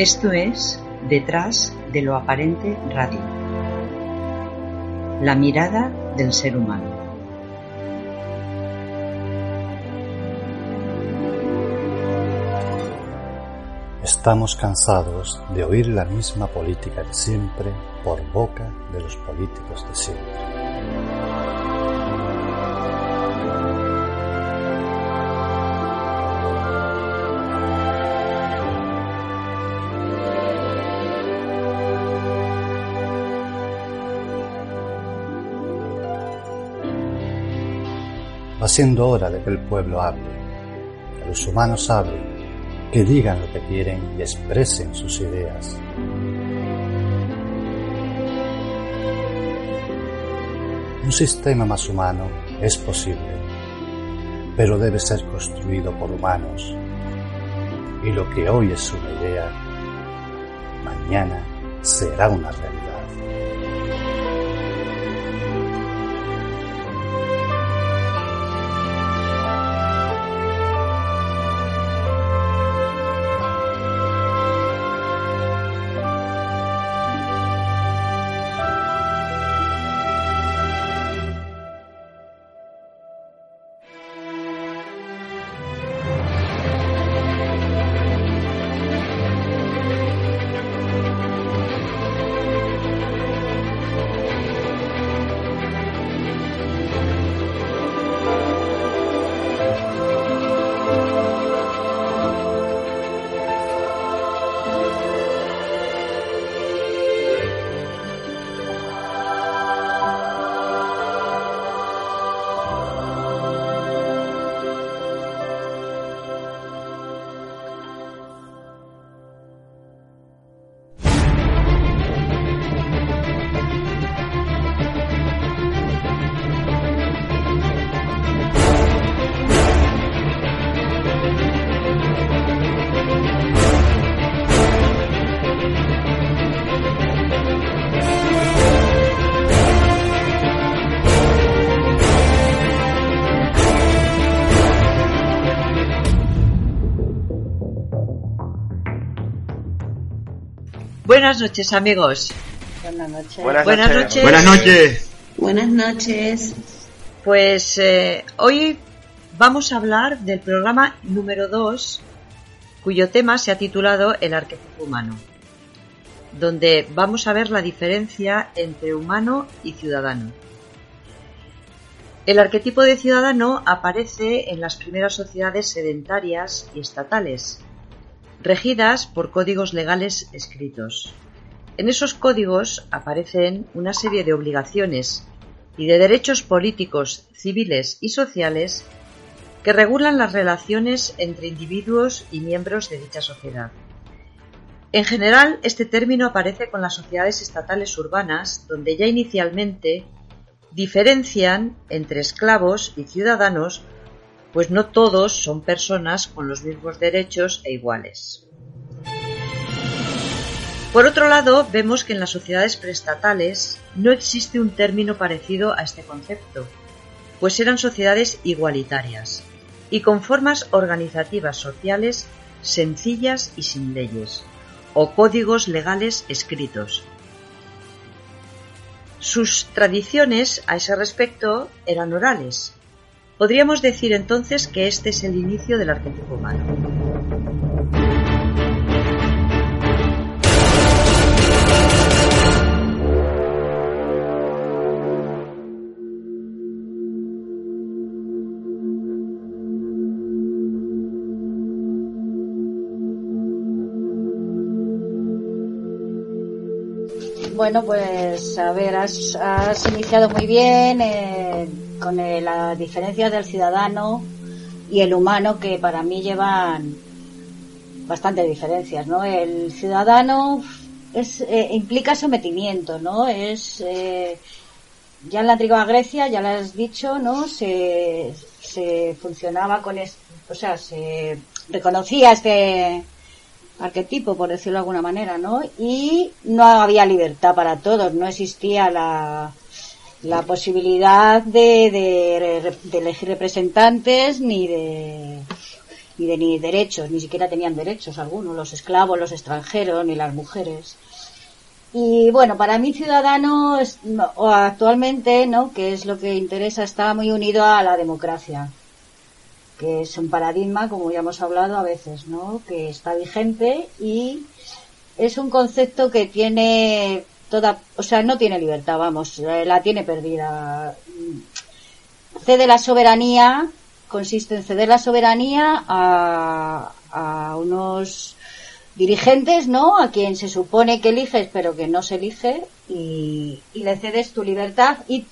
Esto es Detrás de lo aparente radio. La mirada del ser humano. Estamos cansados de oír la misma política de siempre por boca de los políticos de siempre. Siendo hora de que el pueblo hable, que los humanos hablen, que digan lo que quieren y expresen sus ideas. Un sistema más humano es posible, pero debe ser construido por humanos. Y lo que hoy es una idea, mañana será una realidad. Buenas noches, amigos. Buenas noches. Buenas, Buenas noches. noches. Buenas noches. Buenas noches. Pues eh, hoy vamos a hablar del programa número 2, cuyo tema se ha titulado El arquetipo humano, donde vamos a ver la diferencia entre humano y ciudadano. El arquetipo de ciudadano aparece en las primeras sociedades sedentarias y estatales, regidas por códigos legales escritos. En esos códigos aparecen una serie de obligaciones y de derechos políticos, civiles y sociales que regulan las relaciones entre individuos y miembros de dicha sociedad. En general, este término aparece con las sociedades estatales urbanas, donde ya inicialmente diferencian entre esclavos y ciudadanos pues no todos son personas con los mismos derechos e iguales. Por otro lado, vemos que en las sociedades preestatales no existe un término parecido a este concepto, pues eran sociedades igualitarias y con formas organizativas sociales sencillas y sin leyes, o códigos legales escritos. Sus tradiciones a ese respecto eran orales, Podríamos decir entonces que este es el inicio del arquetipo humano. Bueno, pues a ver, has, iniciado muy bien eh, con las diferencias del ciudadano y el humano que para mí llevan bastantes diferencias, ¿no? El ciudadano es, eh, implica sometimiento, ¿no? Es eh, ya en la antigua Grecia, ya lo has dicho, ¿no? Se, se funcionaba con, es, o sea, se reconocía este arquetipo, por decirlo de alguna manera, ¿no? Y no había libertad para todos, no existía la, la posibilidad de, de, de elegir representantes ni de ni de ni derechos, ni siquiera tenían derechos algunos, los esclavos, los extranjeros, ni las mujeres. Y bueno, para mí Ciudadano o actualmente, ¿no? que es lo que interesa, está muy unido a la democracia, que es un paradigma, como ya hemos hablado a veces, ¿no? que está vigente y es un concepto que tiene toda, o sea, no tiene libertad, vamos, eh, la tiene perdida. Cede la soberanía, consiste en ceder la soberanía a, a unos dirigentes, ¿no? A quien se supone que eliges, pero que no se elige, y, le cedes tu libertad y,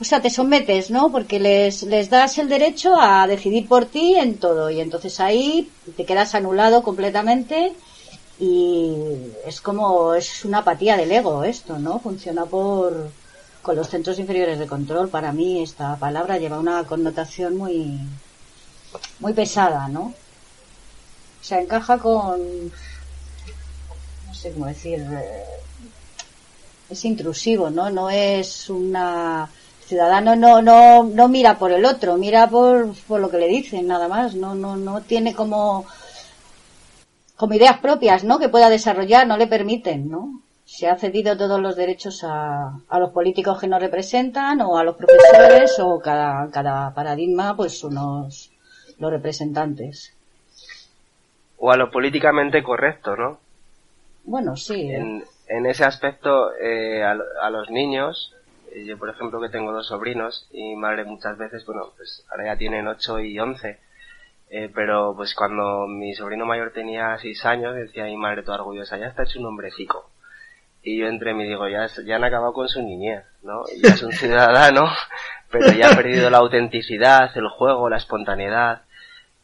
o sea, te sometes, ¿no? Porque les, les das el derecho a decidir por ti en todo, y entonces ahí te quedas anulado completamente y es como, es una apatía del ego esto, ¿no? Funciona por, con los centros inferiores de control. Para mí esta palabra lleva una connotación muy, muy pesada, ¿no? se encaja con, no sé cómo decir, eh, es intrusivo, ¿no? No es una ciudadano no no no mira por el otro, mira por, por lo que le dicen nada más, no no no tiene como como ideas propias, ¿no? Que pueda desarrollar, no le permiten, ¿no? Se ha cedido todos los derechos a, a los políticos que nos representan o a los profesores o cada, cada paradigma, pues unos los representantes o a lo políticamente correcto, ¿no? Bueno, sí. En, en ese aspecto, eh, a, a, los niños, eh, yo por ejemplo que tengo dos sobrinos y mi madre muchas veces, bueno, pues ahora ya tienen 8 y 11, eh, pero pues cuando mi sobrino mayor tenía 6 años, decía mi madre toda orgullosa, ya está hecho un hombrecito. Y yo entre mí digo, ya, ya han acabado con su niñez, ¿no? Ya es un ciudadano, pero ya ha perdido la autenticidad, el juego, la espontaneidad.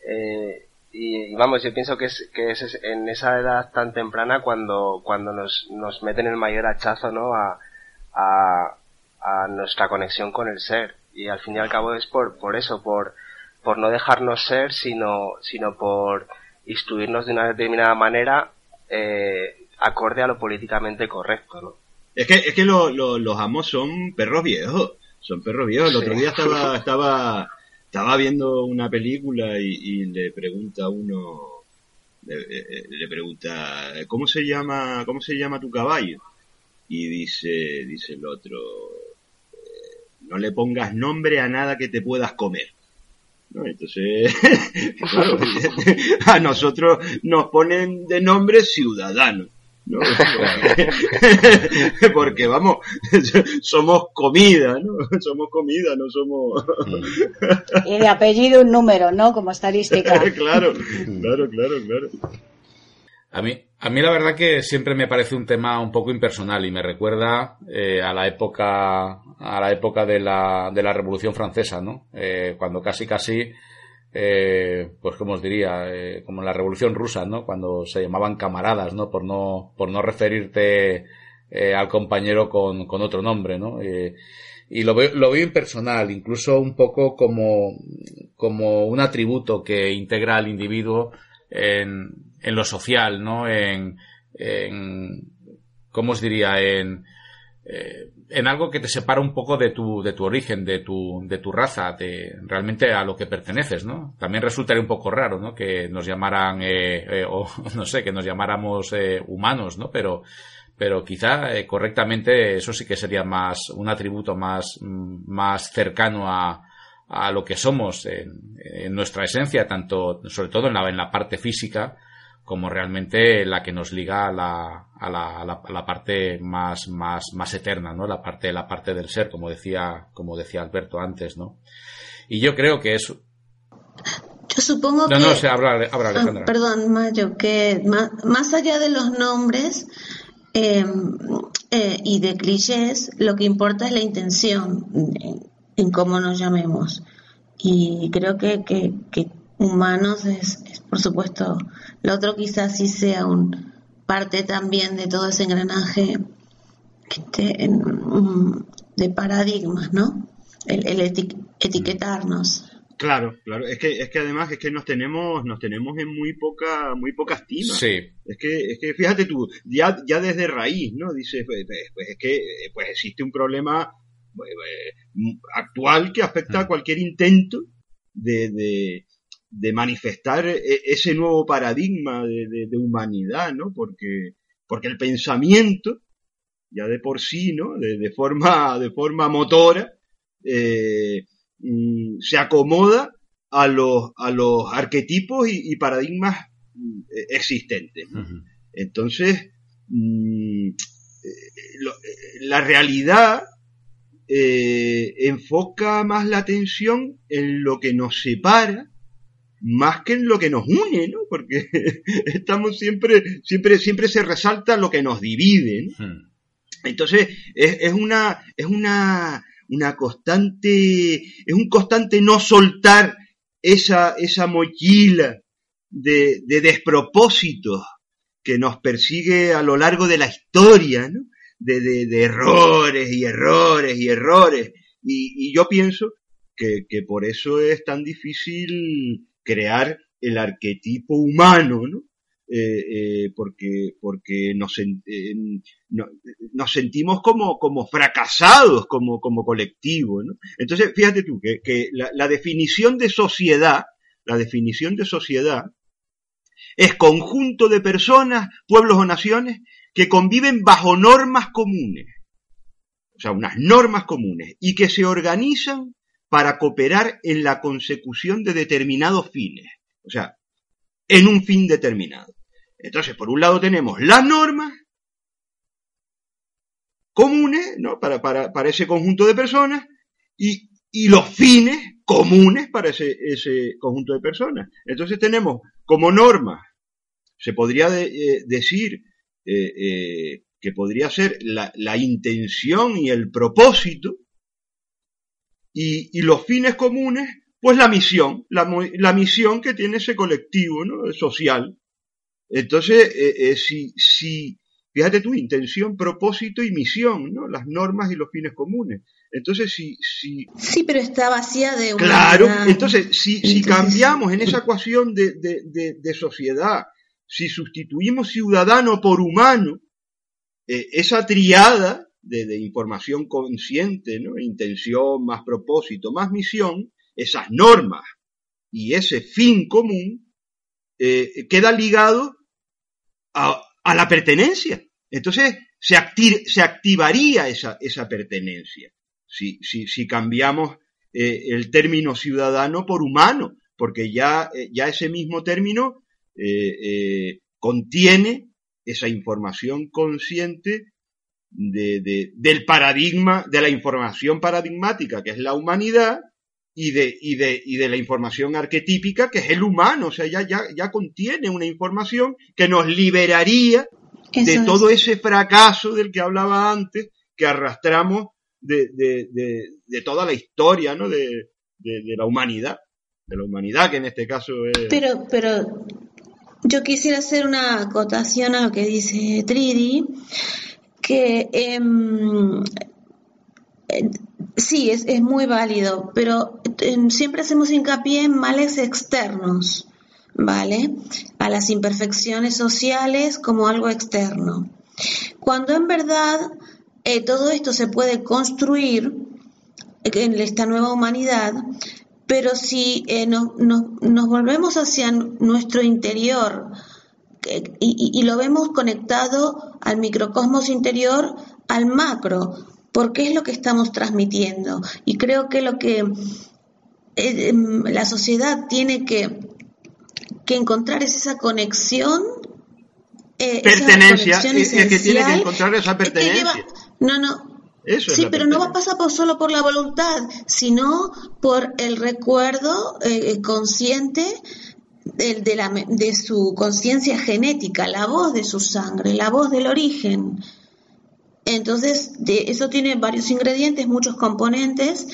Eh, y, vamos, yo pienso que es, que es en esa edad tan temprana cuando, cuando nos, nos meten el mayor hachazo, ¿no? A, a, a nuestra conexión con el ser. Y al fin y al cabo es por, por eso, por, por no dejarnos ser, sino, sino por instruirnos de una determinada manera, eh, acorde a lo políticamente correcto, ¿no? Es que, es que los amos son perros viejos. Son perros viejos. El otro día estaba, estaba, estaba viendo una película y, le pregunta a uno, le, pregunta, ¿cómo se llama, cómo se llama tu caballo? Y dice, dice el otro, eh, no le pongas nombre a nada que te puedas comer. ¿No? Entonces, a nosotros nos ponen de nombre ciudadanos. ¿no? Porque vamos, somos comida, ¿no? Somos comida, no somos... y de apellido un número, ¿no? Como estadística. claro, claro, claro, claro. A mí, a mí la verdad que siempre me parece un tema un poco impersonal y me recuerda eh, a la época a la época de la, de la Revolución Francesa, ¿no? Eh, cuando casi casi eh, pues como os diría, eh, como en la Revolución Rusa, ¿no? Cuando se llamaban camaradas, ¿no? Por no, por no referirte eh, al compañero con, con, otro nombre, ¿no? Eh, y lo veo, lo veo impersonal, incluso un poco como, como un atributo que integra al individuo en, en lo social, ¿no? En, en, ¿cómo os diría? En, eh, en algo que te separa un poco de tu, de tu origen, de tu, de tu raza, de realmente a lo que perteneces, ¿no? También resultaría un poco raro, ¿no? Que nos llamaran, eh, eh, o no sé, que nos llamáramos eh, humanos, ¿no? Pero, pero quizá correctamente eso sí que sería más, un atributo más, más cercano a, a lo que somos en, en nuestra esencia, tanto, sobre todo en la, en la parte física, como realmente la que nos liga a la, a la, a la, parte más, más, más eterna, ¿no? La parte, la parte del ser, como decía, como decía Alberto antes, ¿no? Y yo creo que eso. Yo supongo que. No, no, sé, habla, habla Alejandra. Ah, perdón, Mayo, que más, más, allá de los nombres eh, eh, y de clichés, lo que importa es la intención en, en cómo nos llamemos. Y creo que, que, que humanos es, es, por supuesto, lo otro quizás sí sea un parte también de todo ese engranaje este, de paradigmas, ¿no? El, el eti etiquetarnos. Claro, claro. Es que, es que además es que nos tenemos, nos tenemos en muy poca, muy poca estima. Sí. Es que, es que fíjate tú, ya, ya desde raíz, ¿no? Dices, pues, pues, es que, pues existe un problema pues, actual que afecta a cualquier intento de, de de manifestar e, ese nuevo paradigma de, humanidad, ¿no? Porque, porque el pensamiento, ya de por sí, ¿no? De, forma, de forma motora, eh, mm, se acomoda a los, a los arquetipos y, paradigmas mm, existentes. Entonces, mm, eh, la realidad eh, enfoca más la atención en lo que nos separa más que en lo que nos une, ¿no? Porque estamos siempre, siempre, siempre se resalta lo que nos divide, hmm. Entonces, es, una, es una, una constante, es un constante no soltar esa, esa mochila de, de despropósitos que nos persigue a lo largo de la historia, ¿no? De, de, errores y errores y errores. Y, y yo pienso que, que, por eso es tan difícil crear el arquetipo humano, ¿no? Eh, eh, porque, porque nos, eh, sentimos como, fracasados como, como colectivo. ¿no? Entonces, fíjate tú que, que la, la, definición de sociedad, la definición de sociedad es conjunto de personas, pueblos o naciones que conviven bajo normas comunes, o sea, unas normas comunes, y que se organizan para cooperar en la consecución de determinados fines, o sea, en un fin determinado. Entonces, por un lado tenemos las normas comunes, ¿no? Para, ese conjunto de personas y, los fines comunes para ese, conjunto de personas. Entonces tenemos como norma, se podría eh, decir eh, eh, que podría ser la, intención y el propósito y, los fines comunes, pues la misión, la, misión que tiene ese colectivo ¿no? social. Entonces, eh, eh, si, si, fíjate tu intención, propósito y misión, ¿no? Las normas y los fines comunes. Entonces, si... si sí, pero está vacía de... Claro, entonces, si, si cambiamos en esa ecuación de, de, de, sociedad, si sustituimos ciudadano por humano, eh, esa triada de, información consciente, ¿no? intención más propósito más misión, esas normas y ese fin común eh, queda ligado a, la pertenencia. Entonces se, se activaría esa, esa pertenencia si, si, si cambiamos eh, el término ciudadano por humano, porque ya, eh, ya ese mismo término contiene esa información consciente de, del paradigma, de la información paradigmática, que es la humanidad, y de, y de, y de la información arquetípica, que es el humano. O sea, ya, ya, ya contiene una información que nos liberaría de todo ese fracaso del que hablaba antes, que arrastramos de, de, de, toda la historia, ¿no? De, la humanidad. De la humanidad, que en este caso es. Pero, pero yo quisiera hacer una acotación a lo que dice Tridi que em, eh, sí, es, es, muy válido, pero em, siempre hacemos hincapié en males externos, ¿vale? A las imperfecciones sociales como algo externo. Cuando en verdad eh, todo esto se puede construir en esta nueva humanidad, pero si eh, nos volvemos hacia nuestro interior, y, lo vemos conectado al microcosmos interior, al macro, porque es lo que estamos transmitiendo. Y creo que lo que eh, em, la sociedad tiene que, que encontrar es esa conexión. Eh, pertenencia, es, que tiene que encontrar esa pertenencia. no, no, sí, pero no va a pasar por, solo por la voluntad, sino por el recuerdo eh, consciente de, de, la, de su conciencia genética, la voz de su sangre, la voz del origen. Entonces, de, eso tiene varios ingredientes, muchos componentes,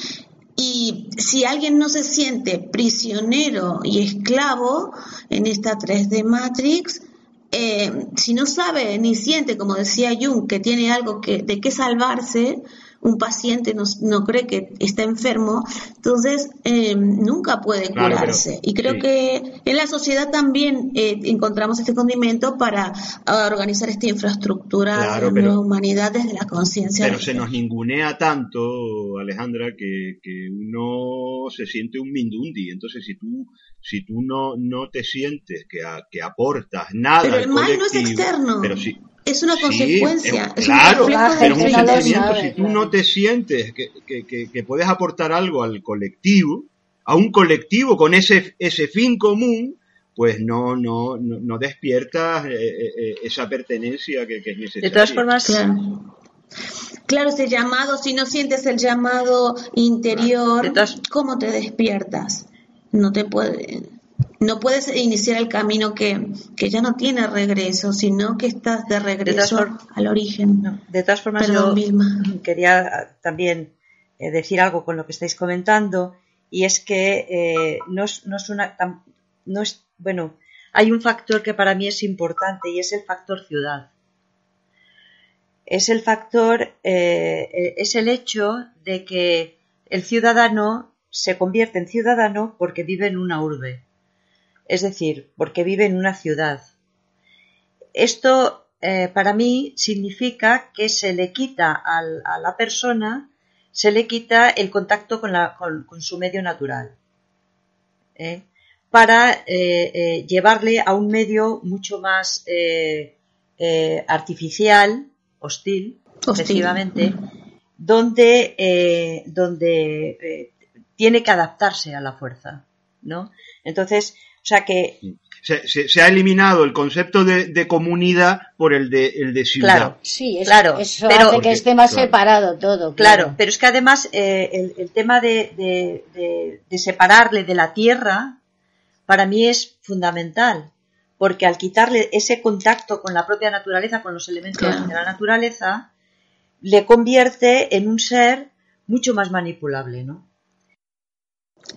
y si alguien no se siente prisionero y esclavo en esta 3D Matrix, eh, si no sabe ni siente, como decía Jung, que tiene algo de qué salvarse, un paciente no, cree que está enfermo, entonces eh, nunca puede curarse. y creo que en la sociedad también eh, encontramos este condimento para organizar esta infraestructura de la humanidad desde la conciencia. Pero se nos ningunea tanto, Alejandra, que, uno se siente un mindundi. Entonces, si tú si tú no, no te sientes que, que aportas nada pero el mal no es externo pero si, es una consecuencia. Es, claro, pero un sentimiento. Si tú no te sientes que, puedes aportar algo al colectivo, a un colectivo con ese, ese fin común, pues no, no, no, despiertas eh, eh, eh, esa pertenencia que, es necesaria. De todas formas, claro. ese llamado, si no sientes el llamado interior, ¿cómo te despiertas? No te puede no puedes iniciar el camino que, ya no tiene regreso, sino que estás de regreso al origen. de todas formas, yo quería también eh, decir algo con lo que estáis comentando, y es que eh, no, es, no, es una. No es, bueno, hay un factor que para mí es importante y es el factor ciudad. Es el factor, eh, es el hecho de que el ciudadano se convierte en ciudadano porque vive en una urbe es decir, porque vive en una ciudad. Esto eh, para mí significa que se le quita a la persona, se le quita el contacto con, su medio natural, ¿eh? para eh, llevarle a un medio mucho más artificial, hostil, efectivamente, donde, donde tiene que adaptarse a la fuerza. ¿no? Entonces, o sea que... Se, ha eliminado el concepto de, comunidad por el de, el de ciudad. Claro, sí, claro, eso pero, hace que esté más separado todo. Claro. pero es que además eh, el, tema de, de, separarle de la tierra, para mí es fundamental, porque al quitarle ese contacto con la propia naturaleza, con los elementos de la naturaleza, le convierte en un ser mucho más manipulable, ¿no?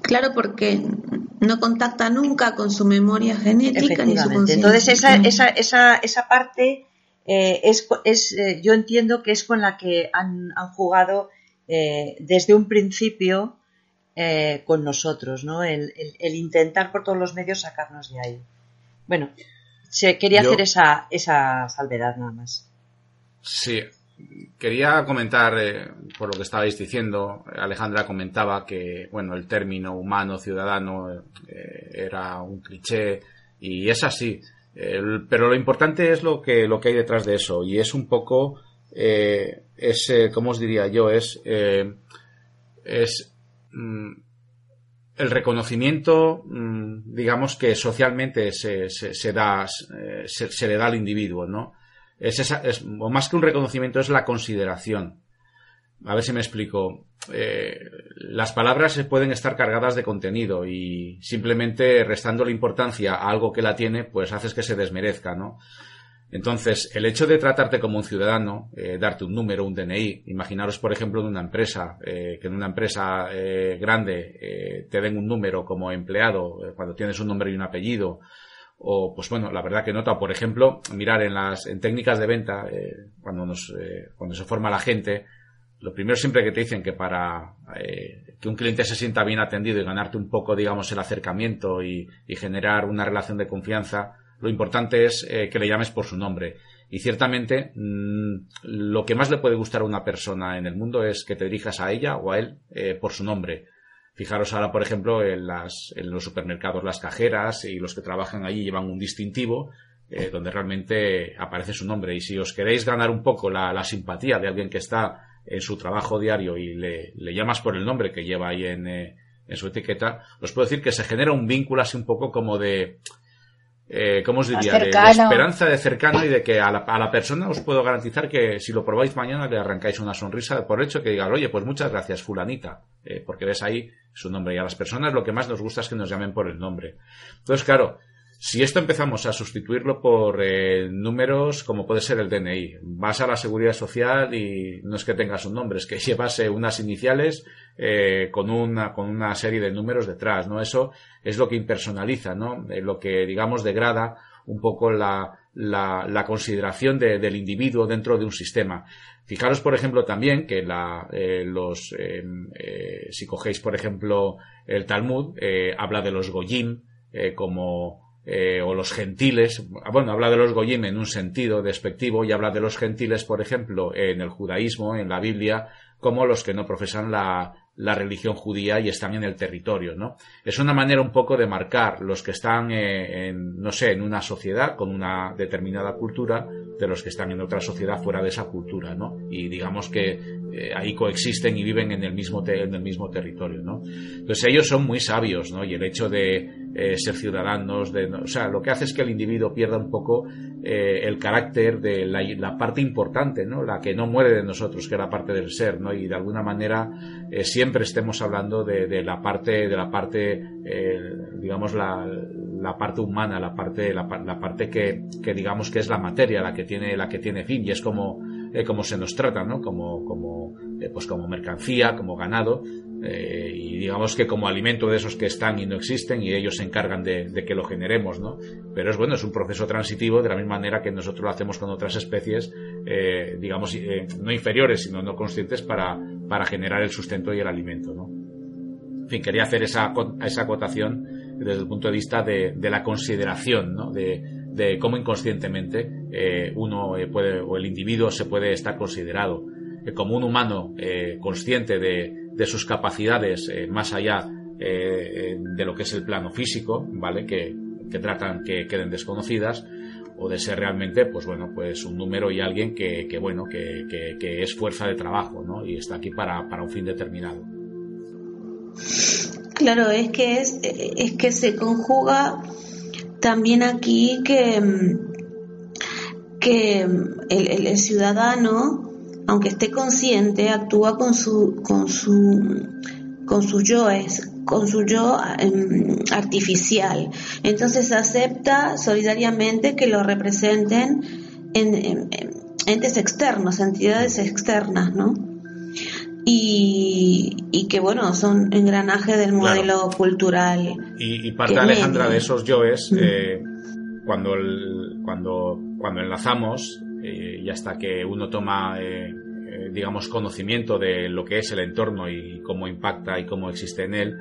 Claro, porque no contacta nunca con su memoria genética ni su conciencia. Entonces, esa, esa, esa, esa parte eh, es, es eh, yo entiendo que es con la que han, han jugado eh, desde un principio con nosotros, ¿no? El, el, intentar por todos los medios sacarnos de ahí. Bueno, se, quería hacer esa, esa salvedad nada más. Sí, Quería comentar, eh, por lo que estabais diciendo, Alejandra comentaba que, bueno, el término humano ciudadano eh, era un cliché y es así. pero lo importante es lo que, lo que hay detrás de eso y es un poco, eh, ¿cómo os diría yo? Es, es mm, el reconocimiento, mm, digamos que socialmente se, se, da, se, le da al individuo, ¿no? Es, esa, es o más que un reconocimiento, es la consideración. A ver si me explico. Eh, las palabras pueden estar cargadas de contenido y simplemente restando la importancia a algo que la tiene, pues haces que se desmerezca, ¿no? Entonces, el hecho de tratarte como un ciudadano, eh, darte un número, un DNI, imaginaros, por ejemplo, en una empresa, eh, que en una empresa grande te den un número como empleado, cuando tienes un nombre y un apellido, o pues bueno la verdad que nota por ejemplo mirar en las en técnicas de venta eh, cuando nos eh, cuando se forma la gente lo primero siempre que te dicen que para eh, que un cliente se sienta bien atendido y ganarte un poco digamos el acercamiento y, generar una relación de confianza lo importante es que le llames por su nombre. Y ciertamente mm, lo que más le puede gustar a una persona en el mundo es que te dirijas a ella o a él por su nombre Fijaros ahora, por ejemplo, en, las, en los supermercados las cajeras y los que trabajan allí llevan un distintivo eh, donde realmente aparece su nombre. Y si os queréis ganar un poco la, simpatía de alguien que está en su trabajo diario y le, llamas por el nombre que lleva ahí en, eh, en su etiqueta, os puedo decir que se genera un vínculo así un poco como de, eh, ¿cómo os diría? De, esperanza de cercano y de que a la, a la, persona os puedo garantizar que si lo probáis mañana le arrancáis una sonrisa por hecho que diga, oye, pues muchas gracias, fulanita, eh, porque ves ahí su nombre. Y a las personas lo que más nos gusta es que nos llamen por el nombre. Entonces, claro, si esto empezamos a sustituirlo por eh, números como puede ser el DNI, vas a la seguridad social y no es que tengas un nombre, es que llevas unas iniciales eh, con, una, con una serie de números detrás, ¿no? Eso es lo que impersonaliza, ¿no? Eh, lo que, digamos, degrada un poco la, la, consideración del individuo dentro de un sistema. Fijaros, por ejemplo, también que la, eh, los, em, eh, si cogéis, por ejemplo, el Talmud, eh, habla de los Goyim como, o los gentiles, bueno, habla de los Goyim en un sentido despectivo y habla de los gentiles, por ejemplo, en el judaísmo, en la Biblia, como los que no profesan la, la religión judía y están en el territorio, ¿no? Es una manera un poco de marcar los que están eh, en, no sé, en una sociedad con una determinada cultura de los que están en otra sociedad fuera de esa cultura, ¿no? Y digamos que eh, ahí coexisten y viven en el mismo en el mismo territorio, ¿no? Entonces ellos son muy sabios, ¿no? Y el hecho de eh, ser ciudadanos, de, o sea, lo que hace es que el individuo pierda un poco el carácter de la, parte importante, ¿no? La que no muere de nosotros, que es la parte del ser, ¿no? Y de alguna manera siempre siempre estemos hablando de, la parte, de la parte, eh, digamos, la, parte humana, la parte, la, parte que, digamos que es la materia, la que tiene, la que tiene fin, y es como, eh, como se nos trata, ¿no? Como, como, eh, pues como mercancía, como ganado, y digamos que como alimento de esos que están y no existen y ellos se encargan de, que lo generemos, ¿no? Pero es bueno, es un proceso transitivo de la misma manera que nosotros lo hacemos con otras especies, digamos, no inferiores, sino no conscientes para, para generar el sustento y el alimento. ¿no? En fin, quería hacer esa, esa acotación desde el punto de vista de, la consideración, ¿no? de, cómo inconscientemente eh, uno eh, puede, o el individuo se puede estar considerado eh, como un humano consciente de, sus capacidades más allá de lo que es el plano físico, ¿vale? Que, que tratan que queden desconocidas o de ser realmente, pues bueno, pues un número y alguien que, que bueno, que, que, es fuerza de trabajo, ¿no? Y está aquí para, para un fin determinado. Claro, es que es, es que se conjuga también aquí que, que el, ciudadano, aunque esté consciente, actúa con su, con su, con sus yoes, con su yo em, artificial. Entonces acepta solidariamente que lo representen en, entes externos, entidades externas, ¿no? Y, que bueno, son engranaje del modelo cultural. Y, parte Alejandra de esos yoes, eh, cuando, cuando, cuando enlazamos, eh, y hasta que uno toma eh, digamos, conocimiento de lo que es el entorno y cómo impacta y cómo existe en él,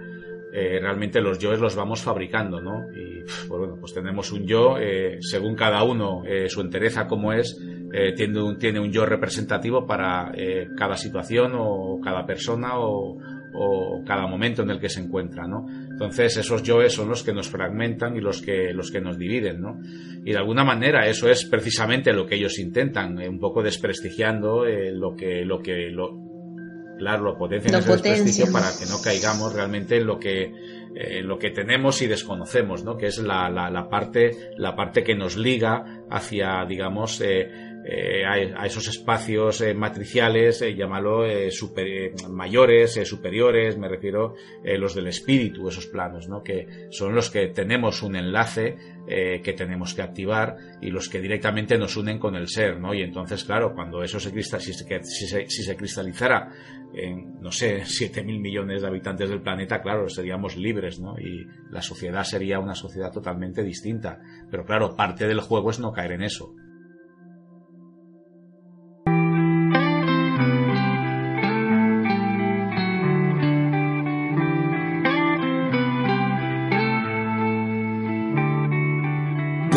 eh, realmente los yoes los vamos fabricando, ¿no? Y pues bueno, pues tenemos un yo, eh, según cada uno, eh, su entereza como es, tiene, un, tiene un yo representativo para cada situación o cada persona o, o cada momento en el que se encuentra, ¿no? Entonces esos yoes son los que nos fragmentan y los que, los que nos dividen, ¿no? Y de alguna manera eso es precisamente lo que ellos intentan, un poco desprestigiando lo que, lo que, lo, claro, lo potencian ese desprestigio para que no caigamos realmente en lo que eh, lo que tenemos y desconocemos, ¿no? Que es la, la, la, parte la parte que nos liga hacia, digamos, eh, eh, a, esos espacios eh, matriciales, eh, llámalo super, mayores, superiores, me refiero los del espíritu, esos planos, ¿no? que son los que tenemos un enlace que tenemos que activar y los que directamente nos unen con el ser, ¿no? Y entonces, claro, cuando eso se cristaliza, si se, si se, cristalizara en, no sé, 7 mil millones de habitantes del planeta, claro, seríamos libres, ¿no? Y la sociedad sería una sociedad totalmente distinta. Pero claro, parte del juego es no caer en eso.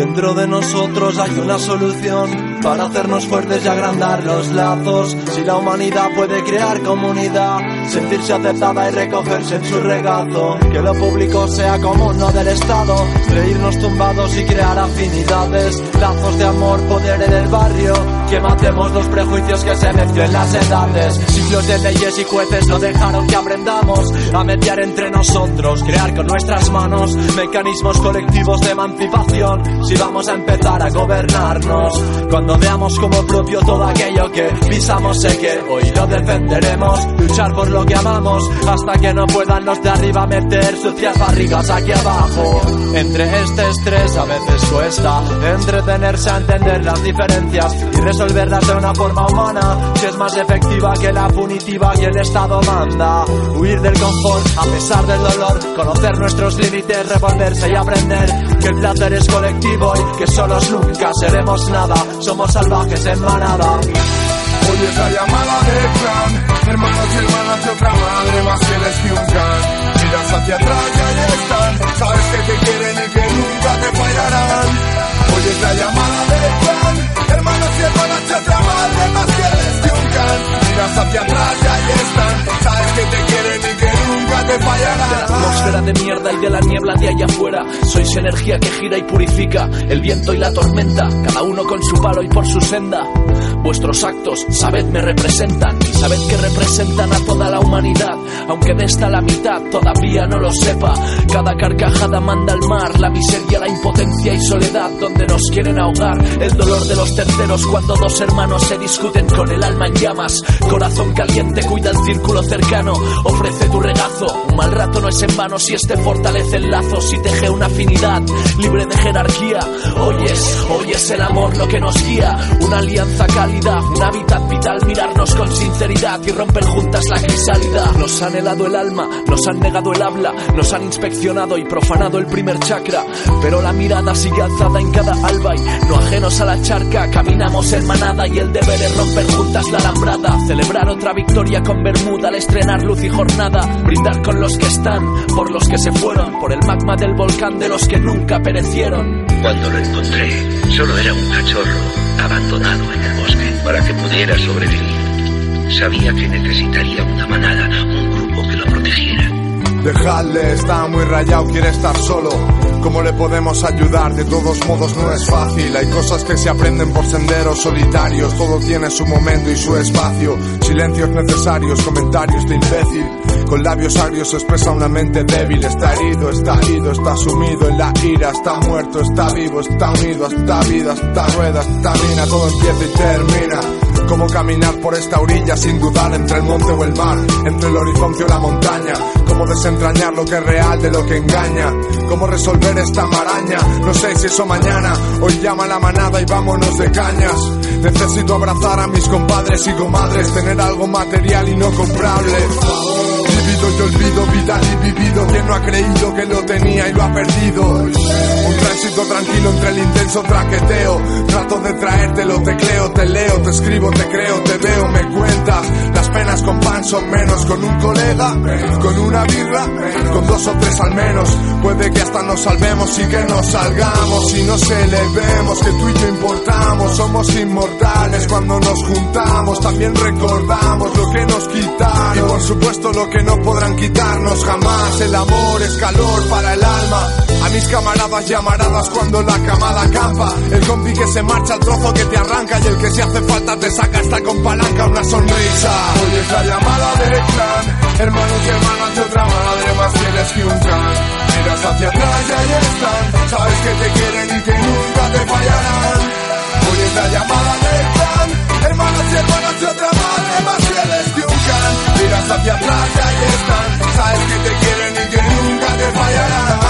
Dentro de nosotros hay una solución para hacernos fuertes y agrandar los lazos. Si la humanidad puede crear comunidad, sentirse aceptada y recogerse en su regazo. Que lo público sea común, no del Estado. Reírnos tumbados y crear afinidades. Lazos de amor, poder en el barrio. Que matemos los prejuicios que se mezclen las edades. Ciclos de leyes y jueces no dejaron que aprendamos a mediar entre nosotros. Crear con nuestras manos mecanismos colectivos de emancipación vamos a empezar a gobernarnos. Cuando veamos como propio todo aquello que pisamos, sé que hoy lo defenderemos. Luchar por lo que amamos hasta que no puedan los de arriba meter sucias barrigas aquí abajo. Entre este estrés a veces cuesta entretenerse a entender las diferencias y resolverlas de una forma humana. Si es más efectiva que la punitiva y el Estado manda. Huir del confort a pesar del dolor, conocer nuestros límites, revolverse y aprender que el placer es colectivo boy, que solos nunca seremos nada, somos salvajes en manada. Hoy es la llamada del clan, hermanos y hermanas de otra madre más fieles que un can. Miras hacia atrás y ahí están, sabes que te quieren y que nunca te fallarán. Hoy es la llamada del clan, hermanos y hermanas de otra madre más fieles que un can. Miras hacia atrás y ahí están, sabes que te quieren y que De la atmósfera de mierda y de la niebla de allá afuera, sois energía que gira y purifica el viento y la tormenta, cada uno con su palo y por su senda. Vuestros actos, sabed, me representan y sabed que representan a toda la humanidad, aunque de esta la mitad todavía no lo sepa. Cada carcajada manda al mar, la miseria, la impotencia y soledad, donde nos quieren ahogar. El dolor de los terceros cuando dos hermanos se discuten con el alma en llamas. Corazón caliente, cuida el círculo cercano, ofrece tu regazo. Un mal rato no es en vano si este fortalece el lazo, si teje una afinidad libre de jerarquía. Hoy es, hoy es el amor lo que nos guía, una alianza cálida, un hábitat vital, mirarnos con sinceridad y romper juntas la crisálida. Nos han helado el alma, nos han negado el habla, nos han inspeccionado y profanado el primer chakra, pero la mirada sigue alzada en cada alba y no ajenos a la charca, caminamos en manada y el deber es romper juntas la alambrada, celebrar otra victoria con Bermuda al estrenar luz y jornada, brindar con los que están, por los que se fueron, por el magma del volcán de los que nunca perecieron. Cuando lo encontré, solo era un cachorro abandonado en el bosque para que pudiera sobrevivir. Sabía que necesitaría una manada, un grupo que lo protegiera. Dejadle, está muy rayado, quiere estar solo. ¿Cómo le podemos ayudar? De todos modos no es fácil. Hay cosas que se aprenden por senderos solitarios. Todo tiene su momento y su espacio. Silencios necesarios, comentarios de imbécil. Con labios agrios expresa una mente débil. Está herido, está ido, está sumido en la ira. Está muerto, está vivo, está unido. Hasta vida, hasta rueda, hasta mina. Todo empieza y termina. Cómo caminar por esta orilla sin dudar entre el monte o el mar, entre el horizonte o la montaña. Cómo desentrañar lo que es real de lo que engaña. Cómo resolver esta maraña. No sé si eso mañana. Hoy llama la manada y vámonos de cañas. Necesito abrazar a mis compadres y comadres, tener algo material y no comprable. Vivido y olvido, vital y vivido. Quien no ha creído que lo tenía y lo ha perdido. Un tránsito tranquilo entre el intenso traqueteo. Trato de traértelo, te creo, te leo, te escribo, te creo, te veo, me cuentas. Las penas con pan son menos. Con un colega, con una birra, con dos o tres al menos. Puede que hasta nos salvemos y que nos salgamos. Y nos elevemos, que tú y yo importamos. Somos inmortales cuando nos juntamos. También recordamos lo que nos quitaron. Y por supuesto lo que no podrán quitarnos jamás. El amor es calor para el alma. A mis camaradas y amaradas cuando la camada campa. El compi que se marcha al trozo que te arranca y el que si hace falta te saca hasta con palanca una sonrisa. Hoy es la llamada del clan. Hermanos y hermanas de otra madre más fieles que un can. Miras hacia atrás y ahí están. Sabes que te quieren y que nunca te fallarán. Hoy es la llamada del clan. Hermanos y hermanas de otra madre más Miras hacia atrás y ahí están. Sabes que te quieren y que nunca te fallarán.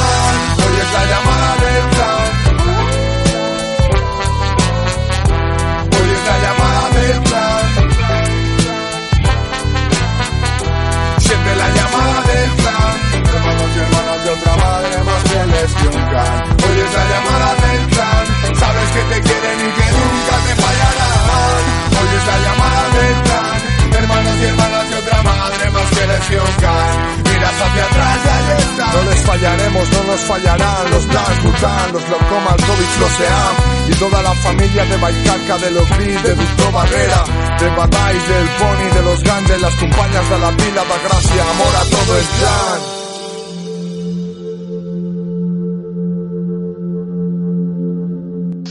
Toda la familia de Baicarca, de los Gris, de Víctor Barrera, de Batais, del Pony, de los Ganges, las compañías de la pila, da gracia, amor a todo el clan.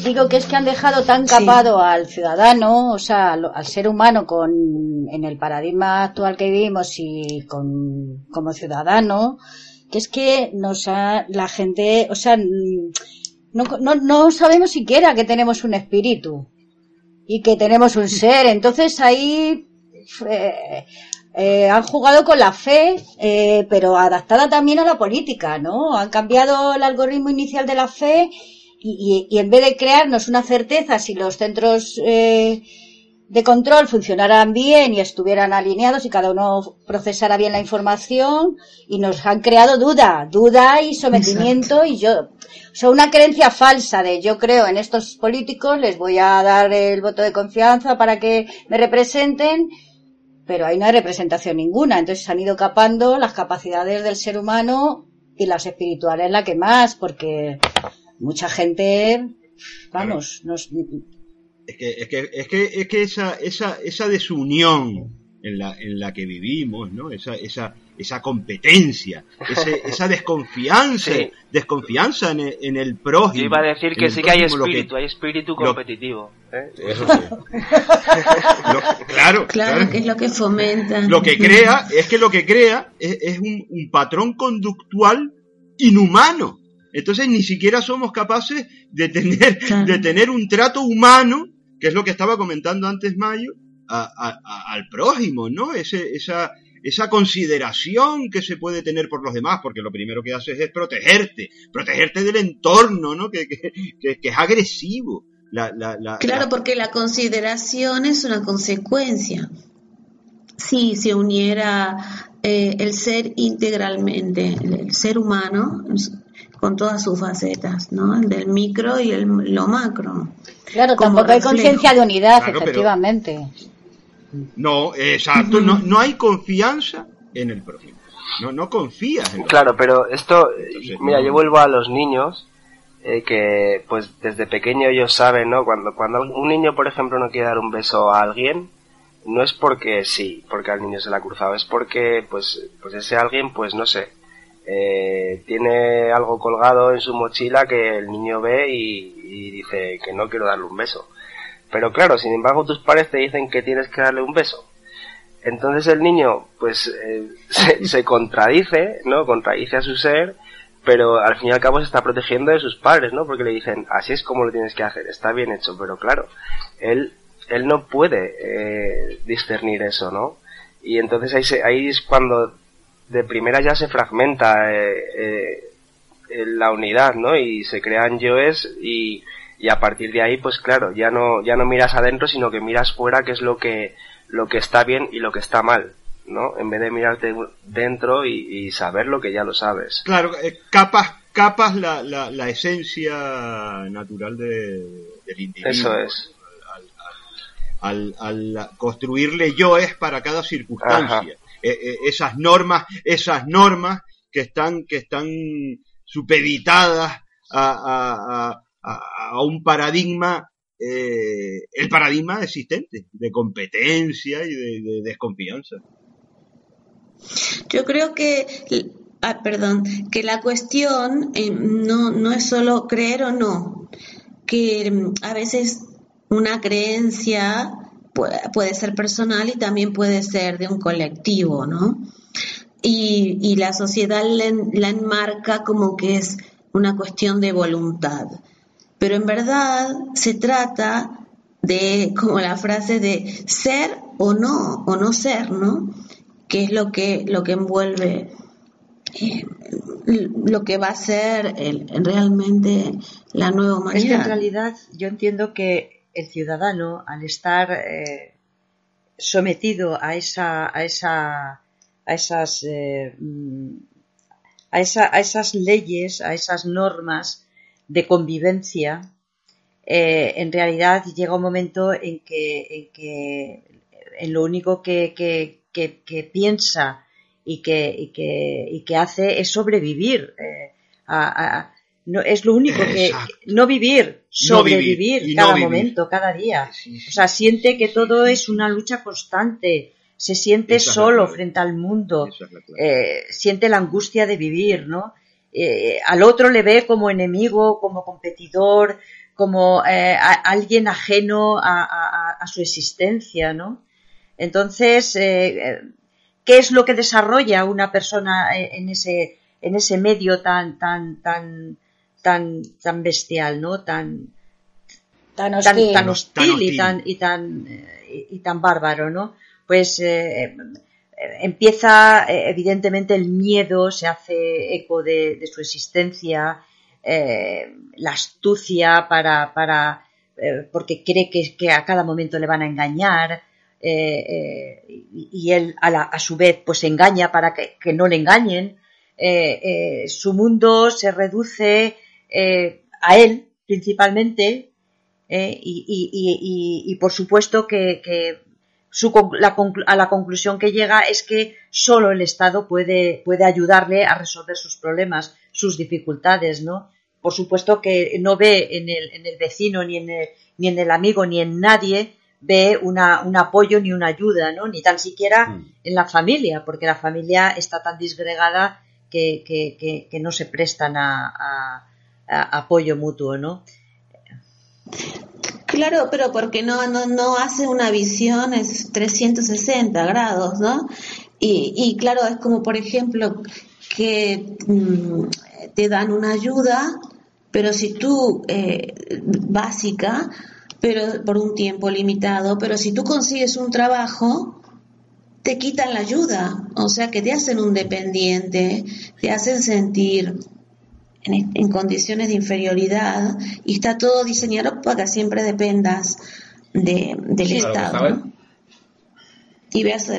Digo que es que han dejado tan capado al ciudadano, o sea, al, al ser humano con, en el paradigma actual que vivimos y con, como ciudadano, que es que nos ha, la gente, o sea, no, no, no sabemos siquiera que tenemos un espíritu y que tenemos un ser. Entonces ahí eh, eh, han jugado con la fe, eh, pero adaptada también a la política, ¿no? Han cambiado el algoritmo inicial de la fe y, y, y en vez de crearnos una certeza si los centros eh, de control funcionaran bien y estuvieran alineados y cada uno procesara bien la información y nos han creado duda, duda y sometimiento y yo, o sea, una creencia falsa de yo creo en estos políticos, les voy a dar el voto de confianza para que me representen, pero ahí no hay representación ninguna, entonces se han ido capando las capacidades del ser humano y las espirituales la que más, porque mucha gente, vamos, nos, es que, es que, es que, es que esa, esa, esa desunión en la, en la que vivimos, ¿no? Esa, esa, esa competencia, ese, esa desconfianza, desconfianza en el, en el prójimo. Yo iba a decir que sí que hay espíritu, hay espíritu competitivo. ¿eh? Eso sí. claro, claro, que es lo que fomenta. Lo que crea, es que lo que crea es, es un, un patrón conductual inhumano. Entonces ni siquiera somos capaces de tener, de tener un trato humano que es lo que estaba comentando antes Mayo, al prójimo, ¿no? Ese, esa, esa consideración que se puede tener por los demás, porque lo primero que haces es protegerte, protegerte del entorno, ¿no? Que, que, es agresivo. claro, porque la consideración es una consecuencia. Si se uniera eh, el ser integralmente, el ser humano, con todas sus facetas, ¿no? El del micro y el, lo macro. Claro, tampoco hay conciencia de unidad, efectivamente. No, exacto, no, no hay confianza en el prójimo. No, no confías en Claro, pero esto, mira, yo vuelvo a los niños, eh, que pues desde pequeño ellos saben, ¿no? Cuando, cuando un niño, por ejemplo, no quiere dar un beso a alguien, no es porque sí, porque al niño se le ha cruzado, es porque, pues, pues ese alguien, pues no sé, eh, tiene algo colgado en su mochila que el niño ve y, dice que no quiero darle un beso. Pero claro, sin embargo tus padres te dicen que tienes que darle un beso. Entonces el niño pues eh, se, contradice, ¿no? Contradice a su ser, pero al fin y al cabo se está protegiendo de sus padres, ¿no? Porque le dicen, así es como lo tienes que hacer, está bien hecho, pero claro, él, él no puede eh, discernir eso, ¿no? Y entonces ahí, ahí es cuando de primera ya se fragmenta eh, eh, la unidad, ¿no? Y se crean yoes y, y a partir de ahí, pues claro, ya no, ya no miras adentro, sino que miras fuera qué es lo que, lo que está bien y lo que está mal. ¿no? En vez de mirarte dentro y, saber lo que ya lo sabes. Claro, eh, capas, capas la, la, la esencia natural de, del individuo. Eso es. Al, al, al construirle yoes para cada circunstancia. Eh, esas normas, esas normas que están, que están supeditadas a, un paradigma, eh, el paradigma existente de competencia y de, desconfianza. Yo creo que ah, perdón, que la cuestión no, no es solo creer o no, que mm, a veces una creencia puede, ser personal y también puede ser de un colectivo, ¿no? Y, la sociedad la, enmarca como que es una cuestión de voluntad. Pero en verdad se trata de, como la frase de ser o no, o no ser, ¿no? Que es lo que, lo que envuelve eh, lo que va a ser realmente la nueva humanidad. En realidad yo entiendo que el ciudadano, al estar eh, sometido a esa, a esa, a esas, eh, mm, a, a, esas leyes, a esas normas de convivencia, eh, en realidad llega un momento en que, en lo único que, que, piensa y y y que hace es sobrevivir a, no, es lo único que, no vivir, sobrevivir cada momento, cada día. O sea, siente que todo es una lucha constante, se siente solo frente al mundo, eh, siente la angustia de vivir, ¿no? Eh, al otro le ve como enemigo, como competidor, como eh, alguien ajeno a, su existencia, ¿no? Entonces, ¿qué es lo que desarrolla una persona en ese, en ese medio tan, tan, tan, tan, tan bestial, ¿no? Tan, tan hostil, tan, hostil, y tan, y tan, eh, y, tan bárbaro, ¿no? Pues eh, eh, empieza, evidentemente, el miedo, se hace eco de, su existencia, la astucia para, para, eh, porque cree que, que, a cada momento le van a engañar eh, y, él a, la, a, su vez pues engaña para que, que no le engañen. su mundo se reduce a él principalmente y, y, y, por supuesto que, que su, la, a la conclusión que llega es que solo el Estado puede, puede ayudarle a resolver sus problemas, sus dificultades, ¿no? Por supuesto que no ve en el, en el vecino, ni en el, ni en el amigo, ni en nadie, ve una, un apoyo ni una ayuda, ¿no? Ni tan siquiera mm. en la familia, porque la familia está tan disgregada que, que, que, no se prestan a apoyo mutuo, ¿no? Claro, pero porque no, no, no hace una visión es 360 grados, ¿no? Y, y claro, es como, por ejemplo, que mm, te dan una ayuda, pero si tú, eh, básica, pero por un tiempo limitado, pero si tú consigues un trabajo, te quitan la ayuda, o sea que te hacen un dependiente, te hacen sentir en, condiciones de inferioridad y está todo diseñado para que siempre dependas de, del Estado. Y veas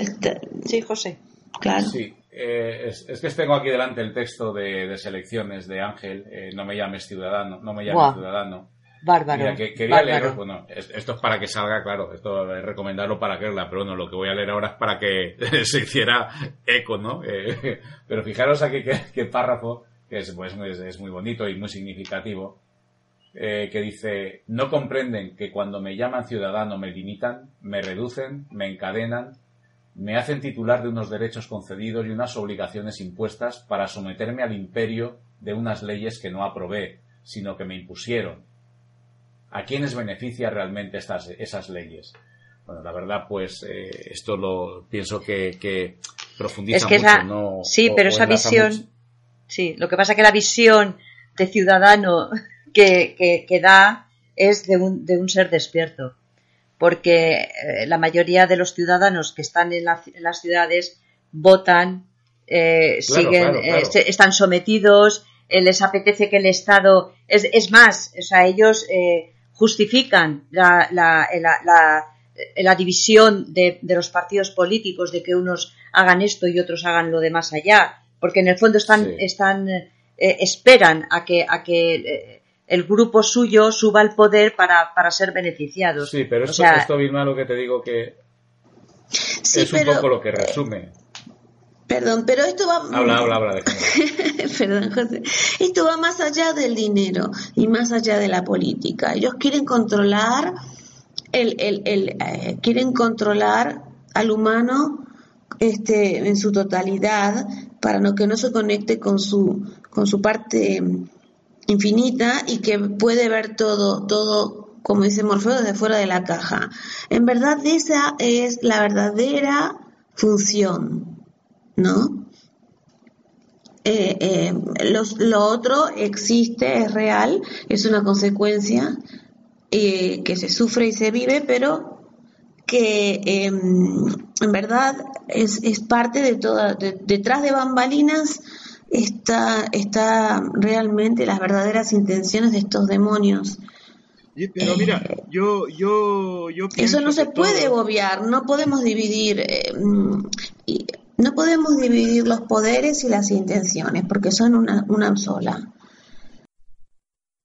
Sí, José. Claro. Sí. Eh, es, que tengo aquí delante el texto de, selecciones de Ángel, eh, no me llames ciudadano, no me llames ciudadano. Bárbaro. que, quería leer, bueno, esto es para que salga, claro, esto es recomendarlo para que leerla, pero bueno, lo que voy a leer ahora es para que se hiciera eco, ¿no? Eh, pero fijaros aquí qué párrafo que es, pues, es, muy bonito y muy significativo, eh, que dice, no comprenden que cuando me llaman ciudadano me limitan, me reducen, me encadenan, me hacen titular de unos derechos concedidos y unas obligaciones impuestas para someterme al imperio de unas leyes que no aprobé, sino que me impusieron. ¿A quiénes beneficia realmente estas, esas leyes? Bueno, la verdad, pues eh, esto lo pienso que, que profundiza mucho. ¿no? Sí, pero esa visión, Sí, lo que pasa es que la visión de ciudadano que, que, da es de un, de un, ser despierto, porque eh, la mayoría de los ciudadanos que están en, las ciudades votan, eh, siguen, eh, están sometidos, les apetece que el Estado, es, es más, o sea, ellos justifican la, la, la, la división de, de, los partidos políticos, de que unos hagan esto y otros hagan lo de más allá porque en el fondo están, están eh, esperan a que, a que eh, el grupo suyo suba al poder para, para ser beneficiados. Sí, pero esto, esto Vilma, lo que te digo que es un poco lo que resume. Perdón, pero esto va. Habla, habla, habla. Perdón, José. Esto va más allá del dinero y más allá de la política. Ellos quieren controlar el, el, el eh, quieren controlar al humano este, en su totalidad para no, que no se conecte con su, con su parte infinita y que puede ver todo, todo, como dice Morfeo, desde fuera de la caja. En verdad esa es la verdadera función, ¿no? Eh, eh, lo otro existe, es real, es una consecuencia eh, que se sufre y se vive, pero que em, en verdad es, es, parte de toda, detrás de bambalinas está, está realmente las verdaderas intenciones de estos demonios. Pero mira, eh, yo, yo, yo Eso no se puede obviar, no podemos dividir, em, no podemos dividir los poderes y las intenciones, porque son una, una sola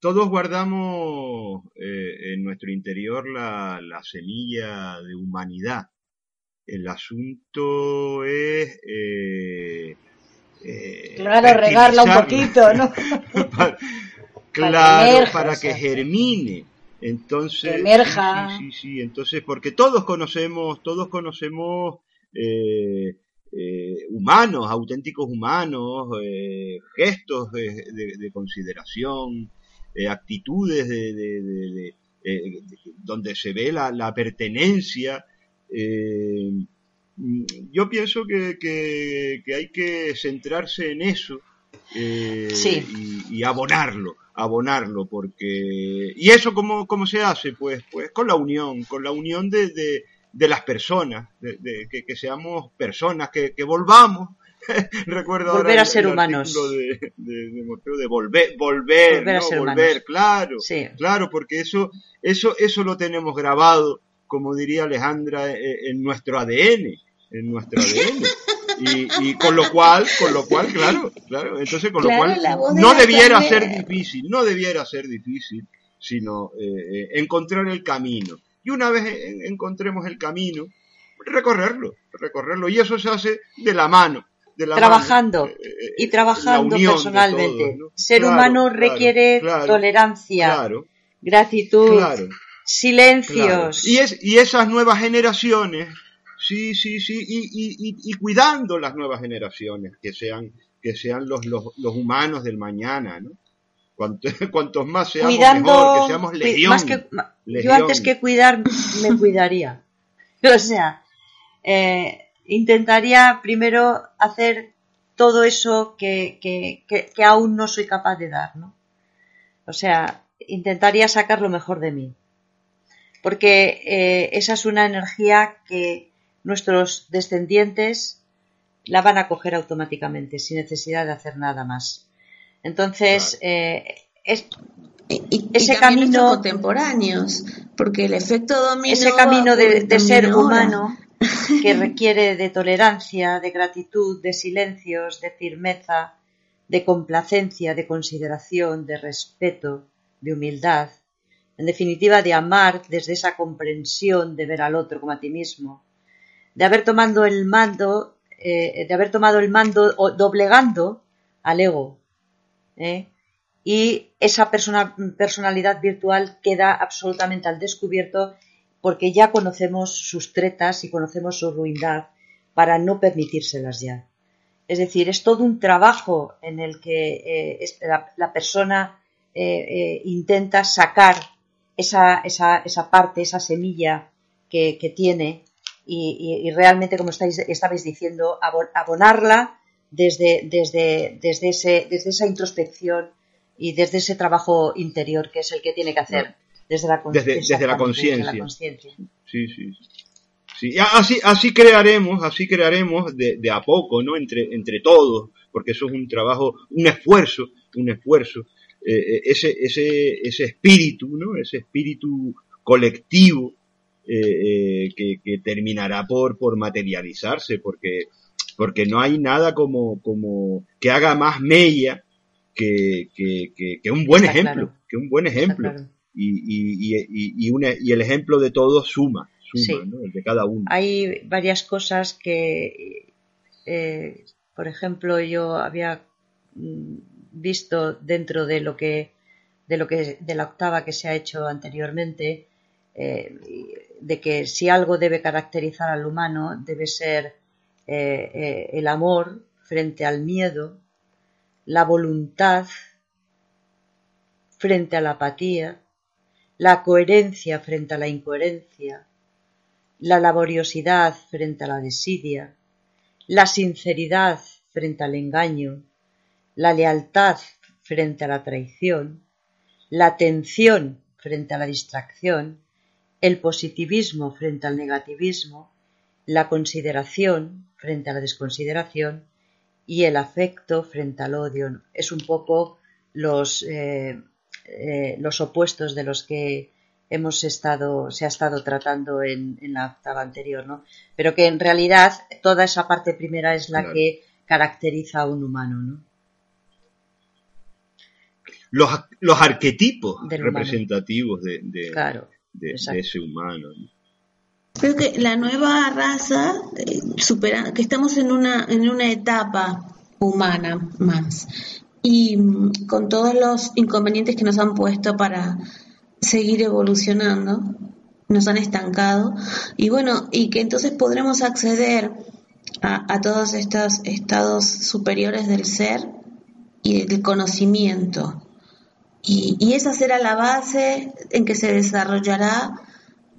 todos guardamos eh, en nuestro interior la, semilla de humanidad. El asunto es... Eh, eh, claro, regarla un poquito, ¿no? claro, para que, germine. Entonces, emerja. Sí, sí, sí, entonces, porque todos conocemos, todos conocemos humanos, auténticos humanos, gestos de consideración, eh, actitudes de, donde se ve la, pertenencia. Eh, yo pienso que, hay que centrarse en eso eh, y, abonarlo, abonarlo, porque y eso cómo, cómo se hace, pues, pues con la unión, con la unión de, las personas, de, que, seamos personas, que, volvamos recuerdo volver ahora a ser el humanos. De, de, de Morfeo de volver, volver, Volver a ser volver, humanos. claro, Sí. claro, porque eso, eso, eso lo tenemos grabado, como diría Alejandra, eh, en nuestro ADN, en nuestro ADN. Y, y con lo cual, con lo cual, claro, claro, entonces con Claro, lo cual no debiera ser difícil, no debiera ser difícil, sino eh, eh, encontrar el camino. Y una vez en- encontremos el camino, recorrerlo, recorrerlo. Y eso se hace de la mano. De la Trabajando mano, eh, y trabajando unión de personalmente. todos, ¿no? Ser Claro, humano requiere claro, tolerancia, gratitud, silencios. Y, es, y esas nuevas generaciones, sí, sí, sí, y, y, y, cuidando las nuevas generaciones, que sean, que sean los, los, los humanos del mañana, ¿no? Cuanto- cuantos más seamos cuidando mejor, que seamos legión. más que yo antes que cuidar me cuidaría o sea eh, intentaría primero hacer todo eso que, que, que, que aún no soy capaz de dar no o sea intentaría sacar lo mejor de mí. Porque eh, esa es una energía que nuestros descendientes la van a coger automáticamente sin necesidad de hacer nada más. Entonces eh, es, Y, y Ese también camino- contemporáneos, porque el efecto dominó ese camino de, ser humano que requiere de tolerancia, de gratitud, de silencios, de firmeza, de complacencia, de consideración, de respeto, de humildad, en definitiva de amar desde esa comprensión de ver al otro como a ti mismo, de haber tomado el mando, eh, de haber tomado el mando o doblegando al ego, ¿eh? y esa persona- personalidad virtual queda absolutamente al descubierto porque ya conocemos sus tretas y conocemos su ruindad para no permitírselas ya. Es decir, es todo un trabajo en el que eh, la, persona eh, eh, intenta sacar esa, esa, esa parte, esa semilla que, tiene y, realmente, como estáis, estabais diciendo, abo- abonarla desde, desde, desde, ese, desde esa introspección y desde ese trabajo interior que es el que tiene que hacer desde la, Desde- desde la conciencia. Sí, sí. Sí, así, así crearemos, así crearemos de, de a poco, ¿no? Entre, entre todos, porque eso es un trabajo, un esfuerzo, un esfuerzo. eh, eh, ese, ese, ese espíritu, ¿no? Ese espíritu colectivo eh, eh, que, que terminará por, por materializarse, porque, porque no hay nada como, como que haga más mella que, que, que, que un buen Está ejemplo, claro. que un buen ejemplo. claro. Y, y, y, una- y el ejemplo de todos suma, suma, Sí. ¿no? El de cada uno. Hay varias cosas que, eh, por ejemplo, yo había mm, visto dentro de lo que de lo que de la octava que se ha hecho anteriormente eh, de que si algo debe caracterizar al humano debe ser eh, el amor frente al miedo, la voluntad frente a la apatía, la coherencia frente a la incoherencia, la laboriosidad frente a la desidia, la sinceridad frente al engaño, la lealtad frente a la traición, la atención frente a la distracción, el positivismo frente al negativismo, la consideración frente a la desconsideración y el afecto frente al odio. Es un poco los, eh, eh, los opuestos de los que hemos estado, se ha estado tratando en, en la octava anterior, ¿no? Pero que en realidad toda esa parte primera es la Claro. que caracteriza a un humano, ¿no? Los, los arquetipos Del representativos de, de, Claro, de- de exacto. ese humano. ¿no? Creo que la nueva raza, eh, supera- que estamos en una, en una etapa humana más. Y mm, con todos los inconvenientes que nos han puesto para seguir evolucionando, nos han estancado. Y bueno, y que entonces podremos acceder a, todos estos estados superiores del ser y del conocimiento. Y, y esa será la base en que se desarrollará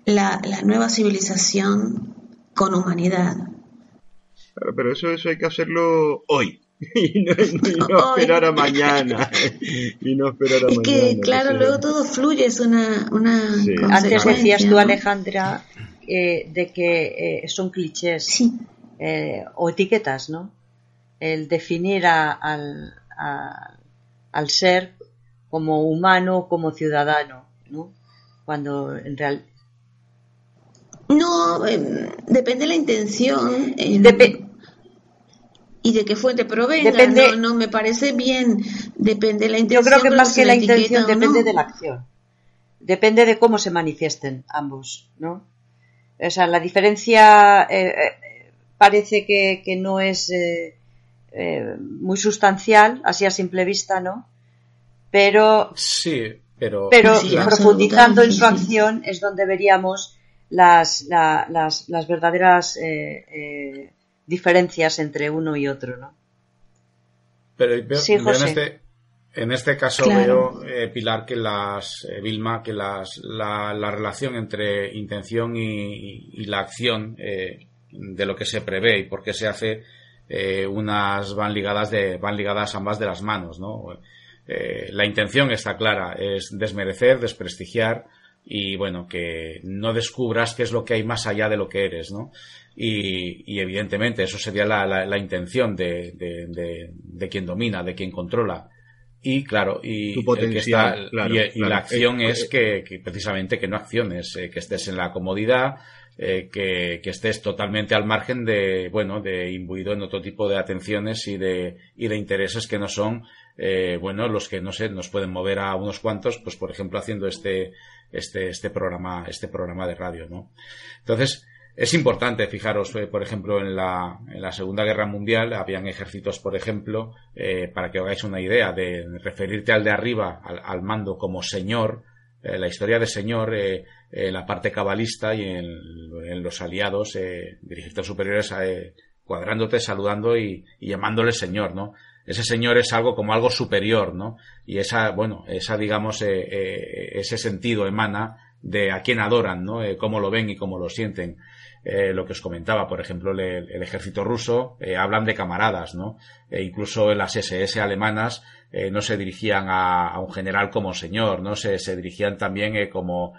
la, la nueva civilización con humanidad. Pero eso, eso hay que hacerlo hoy. Y no, y no Hoy. esperar a mañana. Y no esperar a Es mañana. que, claro, luego todo fluye, es una, una Sí. Antes decías tú. Alejandra, eh, de que eh, son clichés Sí, eh, o etiquetas, ¿no? el definir al, al ser como humano, como ciudadano, ¿no? Cuando en real. No, em, depende de la intención. Em, y de qué fuente provenga. Depende, no, me parece bien. Depende de la intención. Yo creo que más que la intención depende de la acción. Depende de cómo se manifiesten ambos, ¿no? O sea, la diferencia eh, eh, parece que, que, no es eh, muy sustancial, así a simple vista, ¿no? Pero. Sí, pero. Pero profundizando en su acción es donde veríamos las, las, las, verdaderas diferencias entre uno y otro, ¿no? Pero en, este, en este caso veo, eh, Pilar, que las, eh, Vilma, que las, la, la, relación entre intención y, y la acción eh, de lo que se prevé y por qué se hace, unas van ligadas de, van ligadas ambas de las manos, ¿no? la intención está clara, es desmerecer, desprestigiar y bueno, que no descubras qué es lo que hay más allá de lo que eres, ¿no? Y, evidentemente eso sería la, la, intención de, de, de, quien domina, de quien controla. Y claro, y, y, la acción es, que, precisamente que no acciones, eh, que estés en la comodidad, eh, que, que, estés totalmente al margen de, bueno, de imbuido en otro tipo de atenciones y de, y de intereses que no son, eh, bueno, los que no sé, nos pueden mover a unos cuantos, pues por ejemplo haciendo este, este, este programa, este programa de radio, ¿no? Entonces, es importante, fijaros, eh, por ejemplo, en la, en la, Segunda Guerra Mundial habían ejércitos, por ejemplo, eh, para que hagáis una idea, de referirte al de arriba, al, mando como señor, eh, la historia de señor, en la parte cabalista y en, los aliados, dirigentes superiores, cuadrándote, saludando y, y llamándole señor, ¿no? Ese señor es algo como algo superior, ¿no? Y esa, bueno, esa, digamos, ese sentido emana de a quién adoran, ¿no? cómo lo ven y cómo lo sienten. Eh, lo que os comentaba, por ejemplo, el, ejército ruso, eh, hablan de camaradas, ¿no? E incluso las SS alemanas eh, no se dirigían a, un general como señor, ¿no? Se, se dirigían también como,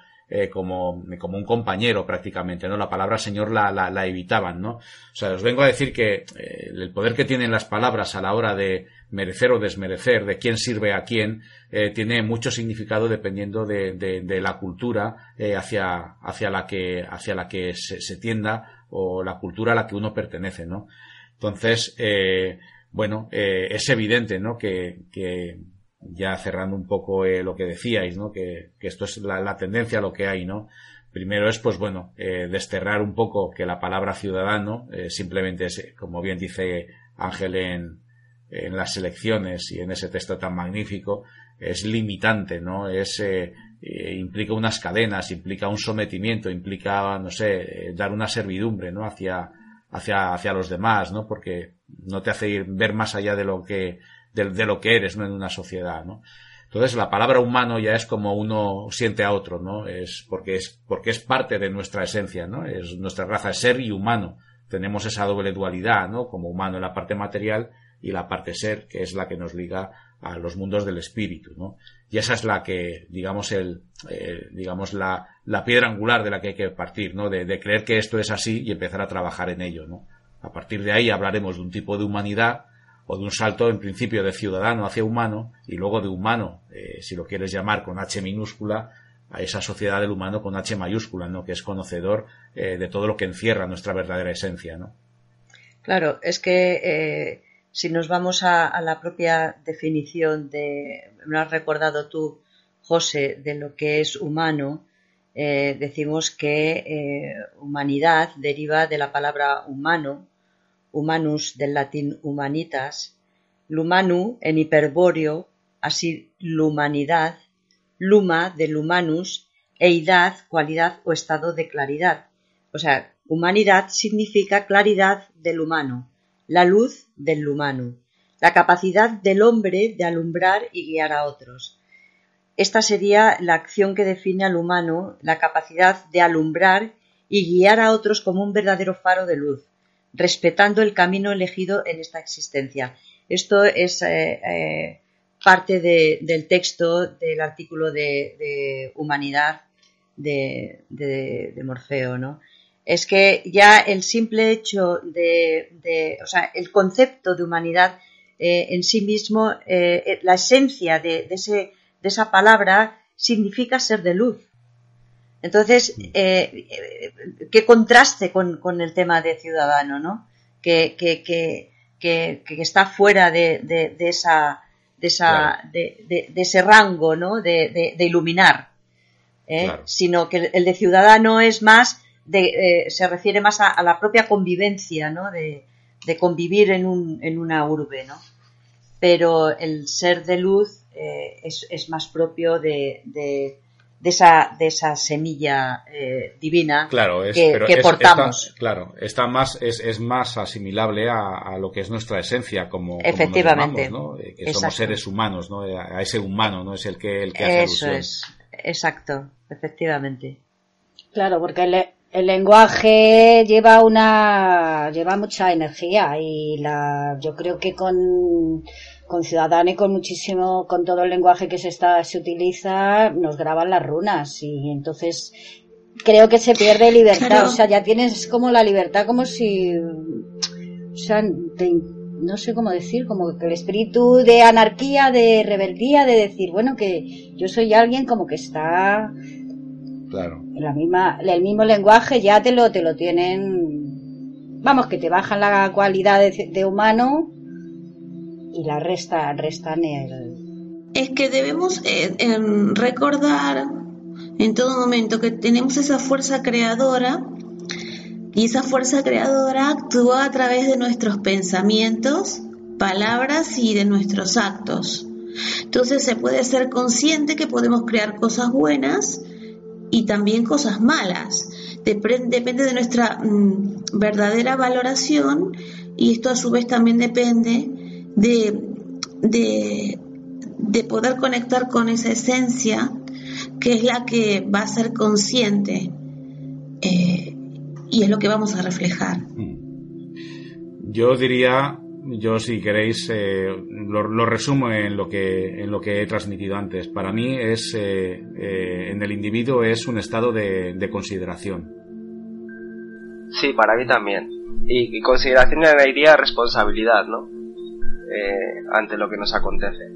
como, como un compañero prácticamente, ¿no? La palabra señor la, la, la evitaban, ¿no? O sea, os vengo a decir que el poder que tienen las palabras a la hora de, merecer o desmerecer, de quién sirve a quién, eh, tiene mucho significado dependiendo de, de, la cultura eh, hacia, hacia la que, hacia la que se, tienda o la cultura a la que uno pertenece, ¿no? Entonces, eh, bueno, es evidente, ¿no? Que, que ya cerrando un poco lo que decíais, ¿no? Que, que esto es la, la, tendencia lo que hay, ¿no? Primero es, pues bueno, desterrar un poco que la palabra ciudadano simplemente es, como bien dice Ángel en, en las elecciones y en ese texto tan magnífico es limitante, ¿no? Es, eh, eh, implica unas cadenas, implica un sometimiento, implica, no sé, eh, dar una servidumbre, ¿no? Hacia, hacia, hacia los demás, ¿no? Porque no te hace ir, ver más allá de lo que, de, lo que eres, ¿no? En una sociedad, ¿no? Entonces la palabra humano ya es como uno siente a otro, ¿no? Es porque es, porque es parte de nuestra esencia, ¿no? Es nuestra raza, es ser y humano. Tenemos esa doble dualidad, ¿no? Como humano en la parte material y la parte ser, que es la que nos liga a los mundos del espíritu, ¿no? Y esa es la que, digamos, el, eh, digamos, la, la, piedra angular de la que hay que partir, ¿no? De, de, creer que esto es así y empezar a trabajar en ello, ¿no? A partir de ahí hablaremos de un tipo de humanidad o de un salto, en principio, de ciudadano hacia humano y luego de humano, eh, si lo quieres llamar con H minúscula, a esa sociedad del humano con H mayúscula, ¿no? Que es conocedor eh, de todo lo que encierra nuestra verdadera esencia, ¿no? Claro, es que si nos vamos a, la propia definición de, me lo has recordado tú, José, de lo que es humano, eh, decimos que eh, humanidad deriva de la palabra humano, humanus del latín humanitas, lumanu en hiperbóreo, así l'humanidad, luma del humanus, eidad, cualidad o estado de claridad. O sea, humanidad significa claridad del humano la luz del humano, la capacidad del hombre de alumbrar y guiar a otros. Esta sería la acción que define al humano, la capacidad de alumbrar y guiar a otros como un verdadero faro de luz, respetando el camino elegido en esta existencia. Esto es eh, eh, parte del texto del artículo de, humanidad de, Morfeo, ¿no? es que ya el simple hecho de, o sea, el concepto de humanidad eh, en sí mismo, la esencia de, ese, de esa palabra significa ser de luz. Entonces, eh, qué contraste con, con, el tema de ciudadano, ¿no? Que, que, que, que está fuera de, de esa, de, esa, de, ese rango, ¿no? De, iluminar. Sino que el de ciudadano es más, de, se refiere más a, la propia convivencia, ¿no? De, convivir en, un, en una urbe, ¿no? Pero el ser de luz eh, es, es, más propio de, de esa, de esa semilla eh, divina claro, que, portamos. Está, claro, está más, es, es más asimilable a, lo que es nuestra esencia como, Efectivamente. Eh, que somos seres humanos, ¿no? a ese humano no es el que, el que hace Eso es, exacto, efectivamente. Claro, porque el, el lenguaje lleva una lleva mucha energía y la yo creo que con con Ciudadano y con muchísimo, con todo el lenguaje que se está, se utiliza, nos graban las runas y entonces creo que se pierde libertad, o sea, ya tienes como la libertad como si, o sea, no sé cómo decir, como que el espíritu de anarquía, de rebeldía, de decir, bueno, que yo soy alguien como que está, claro, en la misma, el mismo lenguaje ya te lo, te lo tienen, vamos, que te bajan la cualidad de humano y la resta, restan el... Es que debemos eh, em, recordar en todo momento que tenemos esa fuerza creadora y esa fuerza creadora actúa a través de nuestros pensamientos, palabras y de nuestros actos. Entonces se puede ser consciente que podemos crear cosas buenas y también cosas malas. Depende de nuestra mm, verdadera valoración y esto a su vez también depende de, de, poder conectar con esa esencia que es la que va a ser consciente eh, y es lo que vamos a reflejar. Mm. Yo diría, yo si queréis, eh, lo, resumo en lo, que, en lo que he transmitido antes. Para mí es, eh, en el individuo es un estado de, de consideración. Sí, para mí también. Y, y consideración añadiría responsabilidad, ¿no? Eh, ante lo que nos acontece.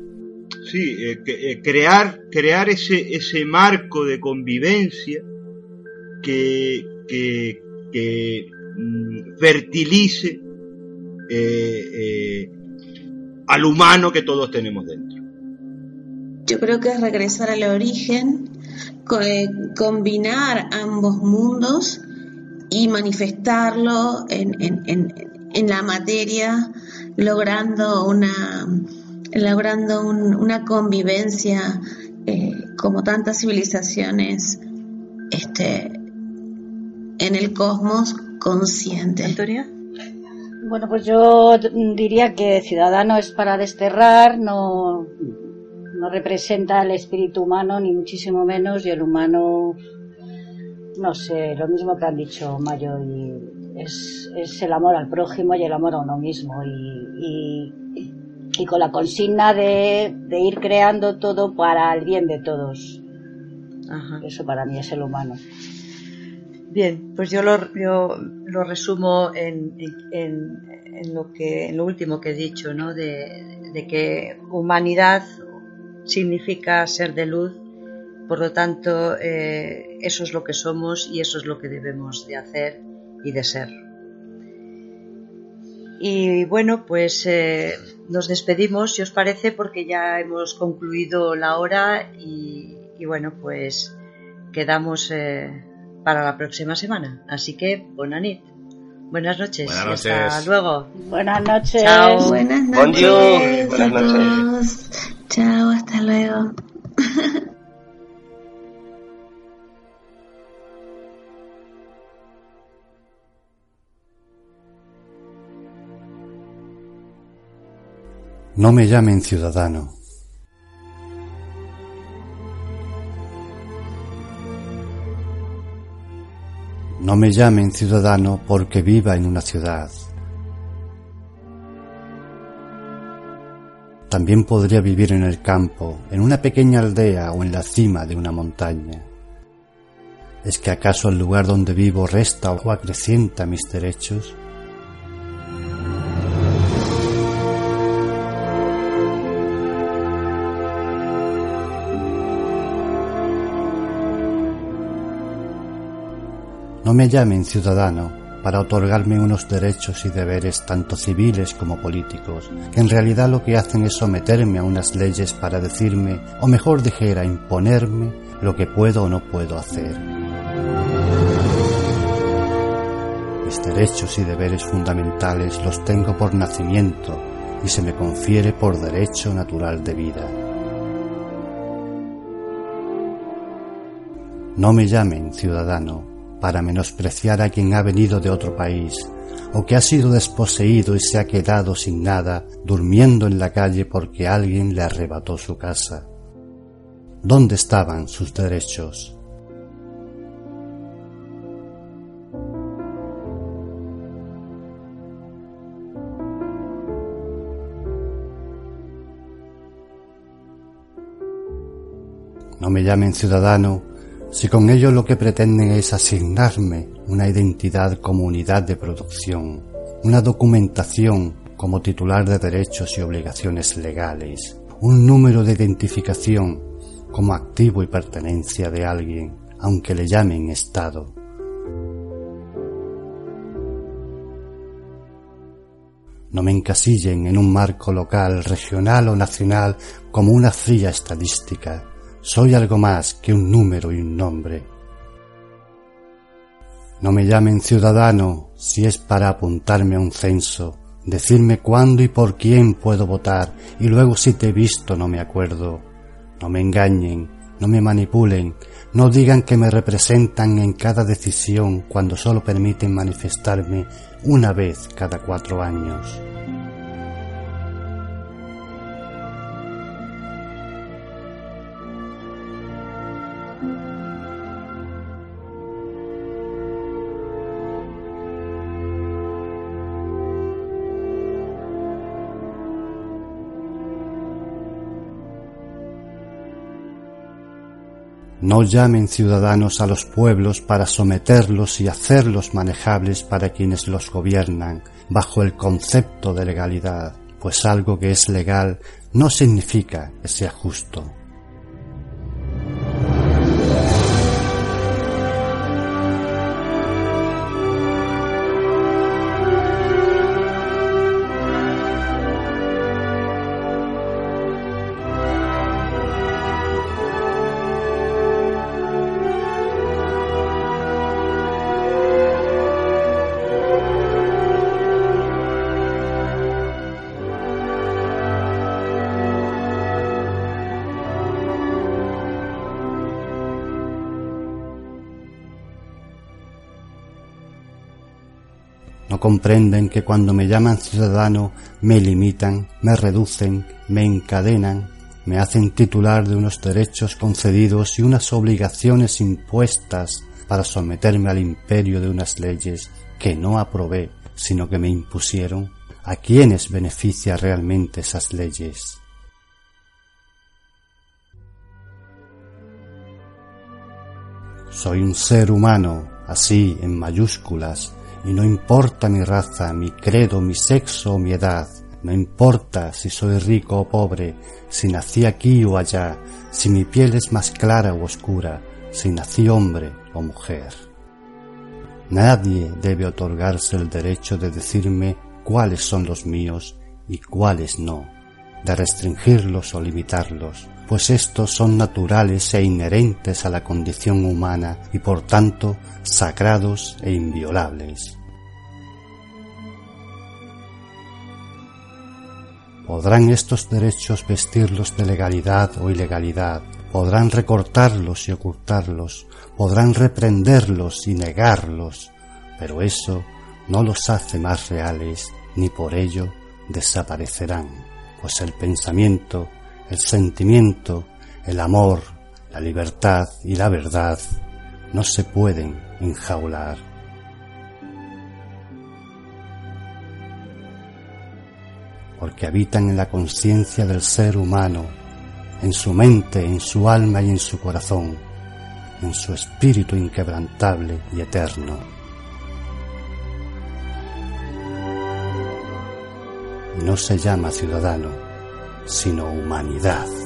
Sí, eh, eh, crear, crear ese, ese marco de convivencia que, que, mm, fertilice al humano que todos tenemos dentro. Yo creo que es regresar al origen, combinar ambos mundos y manifestarlo en, en la materia logrando una, logrando una convivencia eh, como tantas civilizaciones este, en el cosmos consciente. Antonia. Bueno, pues yo diría que ciudadano es para desterrar, no, no representa el espíritu humano, ni muchísimo menos, y el humano, no sé, lo mismo que han dicho Mayo y es, es el amor al prójimo y el amor a uno mismo. Y, y, con la consigna de, de, ir creando todo para el bien de todos. Eso para mí es el humano. Bien, pues yo lo, yo lo resumo en, en, en, lo que, en lo último que he dicho, ¿no? De, de que humanidad significa ser de luz, por lo tanto, eh, eso es lo que somos y eso es lo que debemos de hacer y de ser. Y bueno, pues eh, nos despedimos, si os parece, porque ya hemos concluido la hora y, bueno, pues quedamos eh, para la próxima semana. Así que, buena Buenas noches. Buenas Hasta luego. Buenas noches. Chao. Buenas noches. Buenas noches. Chao, hasta luego. No me llamen ciudadano. No me llamen ciudadano porque viva en una ciudad. También podría vivir en el campo, en una pequeña aldea o en la cima de una montaña. ¿Es que acaso el lugar donde vivo resta o acrecienta mis derechos? No me llamen ciudadano para otorgarme unos derechos y deberes tanto civiles como políticos, que en realidad lo que hacen es someterme a unas leyes para decirme, o mejor dijera, imponerme lo que puedo o no puedo hacer. Mis derechos y deberes fundamentales los tengo por nacimiento y se me confiere por derecho natural de vida. No me llamen ciudadano, para menospreciar a quien ha venido de otro país, o que ha sido desposeído y se ha quedado sin nada, durmiendo en la calle porque alguien le arrebató su casa. ¿Dónde estaban sus derechos? No me llamen ciudadano si con ello lo que pretenden es asignarme una identidad como unidad de producción, una documentación como titular de derechos y obligaciones legales, un número de identificación como activo y pertenencia de alguien, aunque le llamen Estado. No me encasillen en un marco local, regional o nacional como una fría estadística, soy algo más que un número y un nombre. No me llamen ciudadano si es para apuntarme a un censo, decirme cuándo y por quién puedo votar y luego si te he visto no me acuerdo. No me engañen, no me manipulen, no digan que me representan en cada decisión cuando solo permiten manifestarme una vez cada cuatro años. No llamen ciudadanos a los pueblos para someterlos y hacerlos manejables para quienes los gobiernan, bajo el concepto de legalidad, pues algo que es legal no significa que sea justo. Comprenden que cuando me llaman ciudadano me limitan, me reducen, me encadenan, me hacen titular de unos derechos concedidos y unas obligaciones impuestas para someterme al imperio de unas leyes que no aprobé, sino que me impusieron. ¿A quiénes beneficia realmente esas leyes? Soy un ser humano, así en mayúsculas, y no importa mi raza, mi credo, mi sexo o mi edad, no importa si soy rico o pobre, si nací aquí o allá, si mi piel es más clara o oscura, si nací hombre o mujer. Nadie debe otorgarse el derecho de decirme cuáles son los míos y cuáles no, de restringirlos o limitarlos, pues estos son naturales e inherentes a la condición humana y por tanto sagrados e inviolables. Podrán estos derechos vestirlos de legalidad o ilegalidad, podrán recortarlos y ocultarlos, podrán reprenderlos y negarlos, pero eso no los hace más reales ni por ello desaparecerán, pues el pensamiento el sentimiento, el amor, la libertad y la verdad no se pueden enjaular. Porque habitan en la conciencia del ser humano, en su mente, en su alma y en su corazón. en su espíritu inquebrantable y eterno. No se llama ciudadano, sino humanidad.